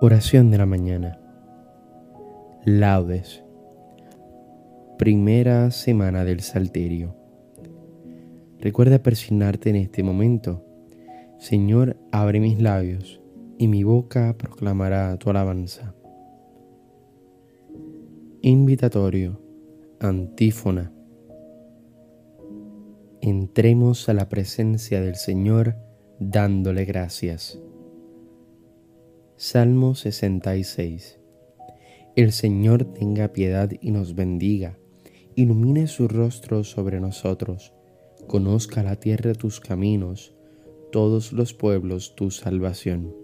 Oración de la mañana. Laudes. Primera semana del Salterio. Recuerda persignarte en este momento. Señor, abre mis labios y mi boca proclamará tu alabanza. Invitatorio. Antífona. Entremos a la presencia del Señor dándole gracias. Salmo 66 El Señor tenga piedad y nos bendiga, ilumine su rostro sobre nosotros, conozca la tierra tus caminos, todos los pueblos tu salvación.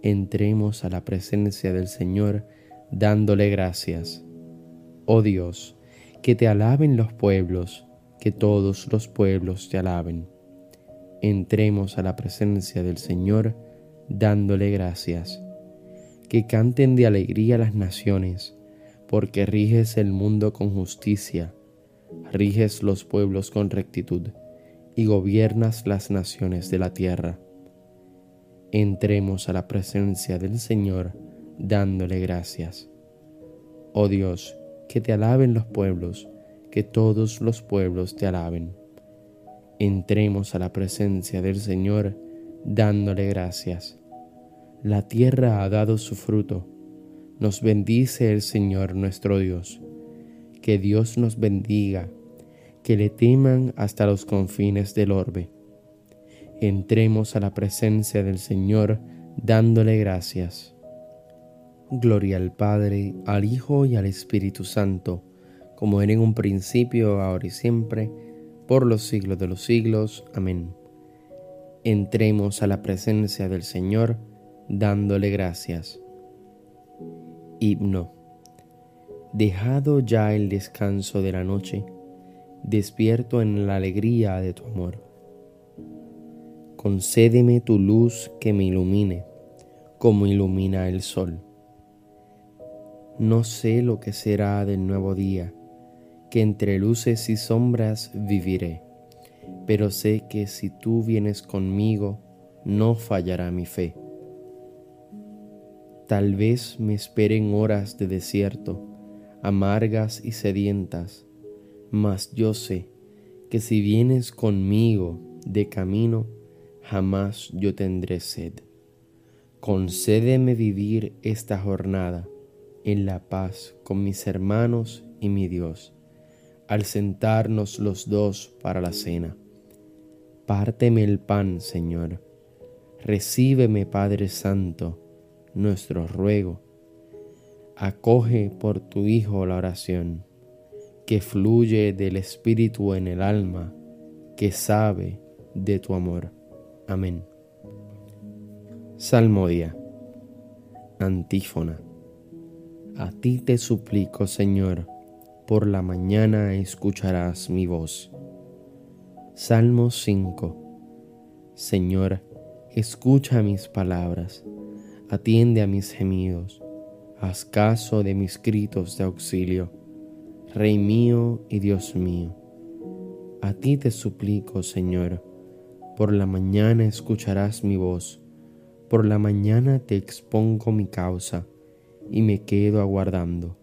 Entremos a la presencia del Señor dándole gracias. Oh Dios, que te alaben los pueblos, que todos los pueblos te alaben. Entremos a la presencia del Señor dándole gracias. Que canten de alegría las naciones, porque riges el mundo con justicia, riges los pueblos con rectitud y gobiernas las naciones de la tierra. Entremos a la presencia del Señor dándole gracias. Oh Dios, que te alaben los pueblos, que todos los pueblos te alaben. Entremos a la presencia del Señor dándole gracias. La tierra ha dado su fruto. Nos bendice el Señor nuestro Dios. Que Dios nos bendiga, que le teman hasta los confines del orbe. Entremos a la presencia del Señor dándole gracias. Gloria al Padre, al Hijo y al Espíritu Santo, como era en un principio, ahora y siempre, por los siglos de los siglos. Amén entremos a la presencia del Señor dándole gracias. Himno. Dejado ya el descanso de la noche, despierto en la alegría de tu amor. Concédeme tu luz que me ilumine, como ilumina el sol. No sé lo que será del nuevo día, que entre luces y sombras viviré pero sé que si tú vienes conmigo, no fallará mi fe. Tal vez me esperen horas de desierto, amargas y sedientas, mas yo sé que si vienes conmigo de camino, jamás yo tendré sed. Concédeme vivir esta jornada en la paz con mis hermanos y mi Dios, al sentarnos los dos para la cena Párteme el pan, Señor. Recíbeme, Padre Santo, nuestro ruego. Acoge por tu Hijo la oración, que fluye del Espíritu en el alma, que sabe de tu amor. Amén. Salmodia. Antífona. A ti te suplico, Señor, por la mañana escucharás mi voz Salmo 5 Señor, escucha mis palabras, atiende a mis gemidos, haz caso de mis gritos de auxilio, Rey mío y Dios mío. A ti te suplico, Señor, por la mañana escucharás mi voz, por la mañana te expongo mi causa y me quedo aguardando.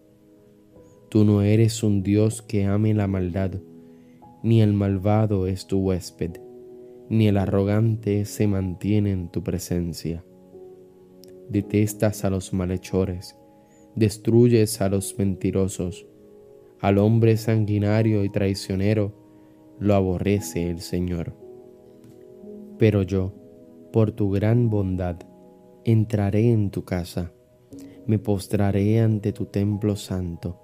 Tú no eres un Dios que ame la maldad, ni el malvado es tu huésped, ni el arrogante se mantiene en tu presencia. Detestas a los malhechores, destruyes a los mentirosos, al hombre sanguinario y traicionero lo aborrece el Señor. Pero yo, por tu gran bondad, entraré en tu casa, me postraré ante tu templo santo,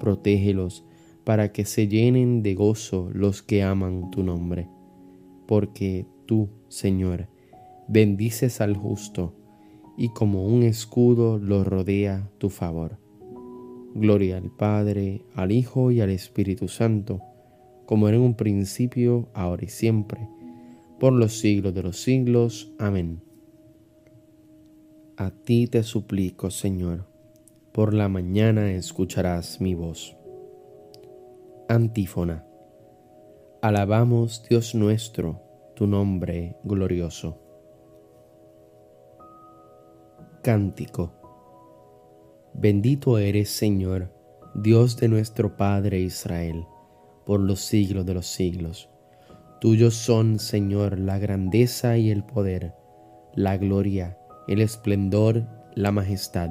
Protégelos para que se llenen de gozo los que aman tu nombre. Porque tú, Señor, bendices al justo y como un escudo lo rodea tu favor. Gloria al Padre, al Hijo y al Espíritu Santo, como era en un principio, ahora y siempre, por los siglos de los siglos. Amén. A ti te suplico, Señor, por la mañana escucharás mi voz. Antífona. Alabamos, Dios nuestro, tu nombre glorioso. Cántico. Bendito eres, Señor, Dios de nuestro Padre Israel, por los siglos de los siglos. Tuyos son, Señor, la grandeza y el poder, la gloria, el esplendor, la majestad,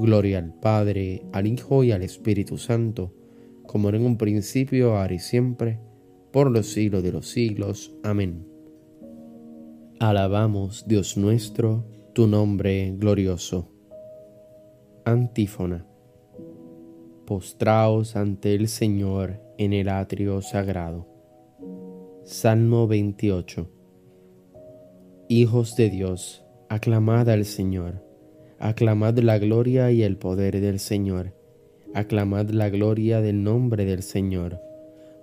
Gloria al Padre, al Hijo y al Espíritu Santo, como en un principio, ahora y siempre, por los siglos de los siglos. Amén. Alabamos, Dios nuestro, tu nombre glorioso. Antífona. Postraos ante el Señor en el atrio sagrado. Salmo 28. Hijos de Dios, aclamad al Señor, aclamad la gloria y el poder del Señor, aclamad la gloria del nombre del Señor.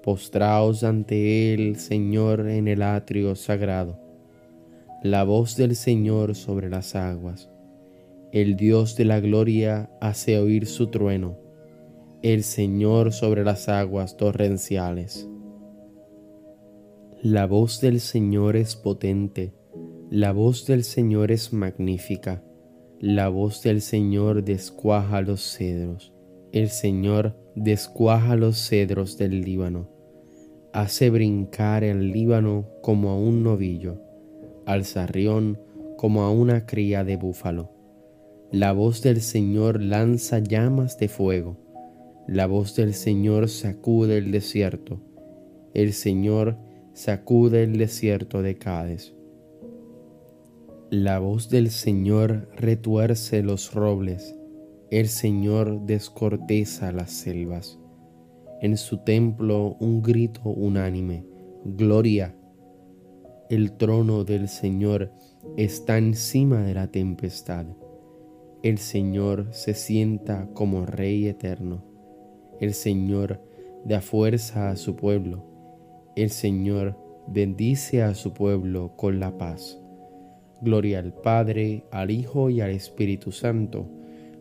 Postraos ante el Señor en el atrio sagrado la voz del Señor sobre las aguas. El Dios de la gloria hace oír su trueno, el Señor sobre las aguas torrenciales. La voz del Señor es potente, la voz del Señor es magnífica, la voz del Señor descuaja los cedros, el Señor descuaja los cedros del Líbano, hace brincar el Líbano como a un novillo al zarrión como a una cría de búfalo. La voz del Señor lanza llamas de fuego. La voz del Señor sacude el desierto. El Señor sacude el desierto de Cádiz. La voz del Señor retuerce los robles. El Señor descorteza las selvas. En su templo un grito unánime. Gloria, el trono del Señor está encima de la tempestad. El Señor se sienta como Rey eterno. El Señor da fuerza a su pueblo. El Señor bendice a su pueblo con la paz. Gloria al Padre, al Hijo y al Espíritu Santo,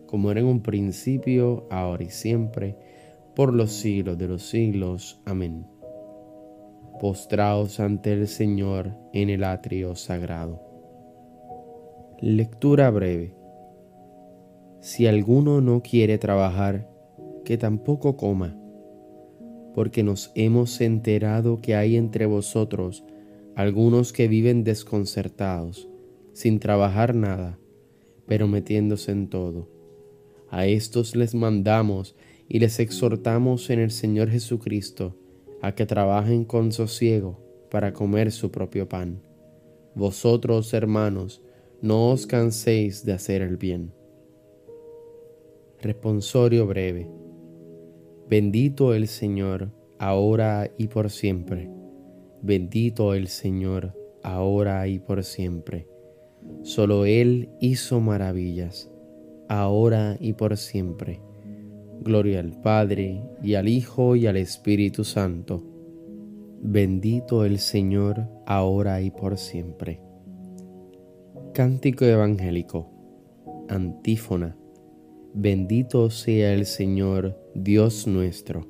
como era en un principio, ahora y siempre, por los siglos de los siglos. Amén postraos ante el Señor en el atrio sagrado. Lectura breve. Si alguno no quiere trabajar, que tampoco coma, porque nos hemos enterado que hay entre vosotros algunos que viven desconcertados, sin trabajar nada, pero metiéndose en todo. A estos les mandamos y les exhortamos en el Señor Jesucristo, a que trabajen con sosiego para comer su propio pan. Vosotros, hermanos, no os canséis de hacer el bien. Responsorio breve. Bendito el Señor, ahora y por siempre. Bendito el Señor, ahora y por siempre. Solo Él hizo maravillas, ahora y por siempre Gloria al Padre, y al Hijo, y al Espíritu Santo. Bendito el Señor, ahora y por siempre. Cántico Evangélico. Antífona. Bendito sea el Señor, Dios nuestro.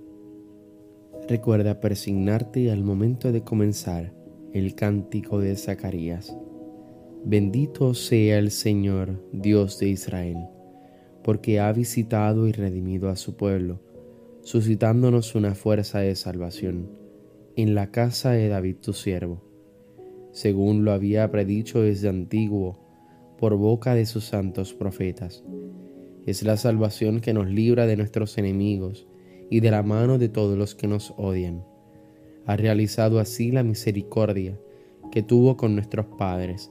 Recuerda persignarte al momento de comenzar el cántico de Zacarías. Bendito sea el Señor, Dios de Israel porque ha visitado y redimido a su pueblo, suscitándonos una fuerza de salvación en la casa de David tu siervo, según lo había predicho desde antiguo, por boca de sus santos profetas. Es la salvación que nos libra de nuestros enemigos y de la mano de todos los que nos odian. Ha realizado así la misericordia que tuvo con nuestros padres,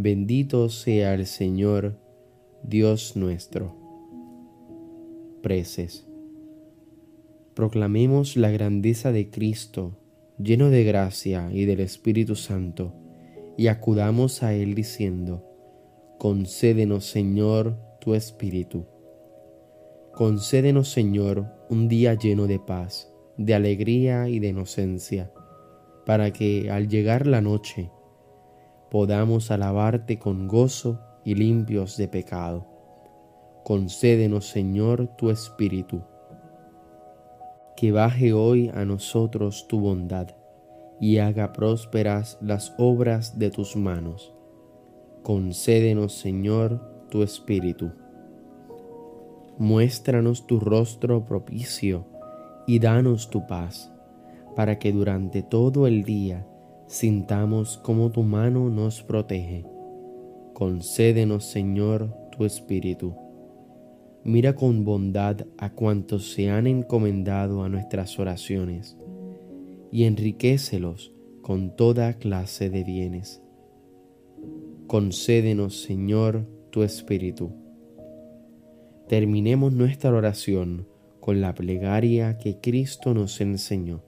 Bendito sea el Señor, Dios nuestro. Preces. Proclamemos la grandeza de Cristo, lleno de gracia y del Espíritu Santo y acudamos a Él diciendo, Concédenos Señor tu Espíritu. Concédenos Señor un día lleno de paz, de alegría y de inocencia, para que al llegar la noche podamos alabarte con gozo y limpios de pecado. Concédenos Señor tu Espíritu. Que baje hoy a nosotros tu bondad y haga prósperas las obras de tus manos. Concédenos, Señor, tu Espíritu. Muéstranos tu rostro propicio y danos tu paz, para que durante todo el día sintamos como tu mano nos protege. Concédenos, Señor, tu Espíritu. Mira con bondad a cuantos se han encomendado a nuestras oraciones y enriquecelos con toda clase de bienes. Concédenos, Señor, tu Espíritu. Terminemos nuestra oración con la plegaria que Cristo nos enseñó.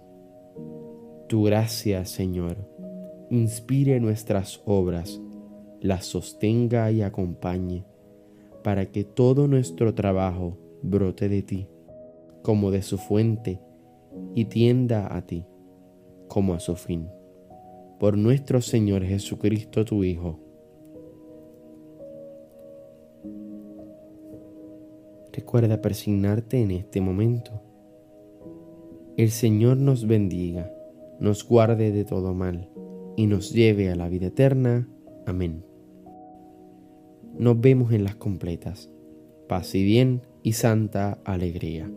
Tu gracia, Señor, inspire nuestras obras, las sostenga y acompañe, para que todo nuestro trabajo brote de ti, como de su fuente, y tienda a ti como a su fin. Por nuestro Señor Jesucristo, tu Hijo. Recuerda persignarte en este momento. El Señor nos bendiga, nos guarde de todo mal y nos lleve a la vida eterna. Amén. Nos vemos en las completas. Paz y bien y santa alegría.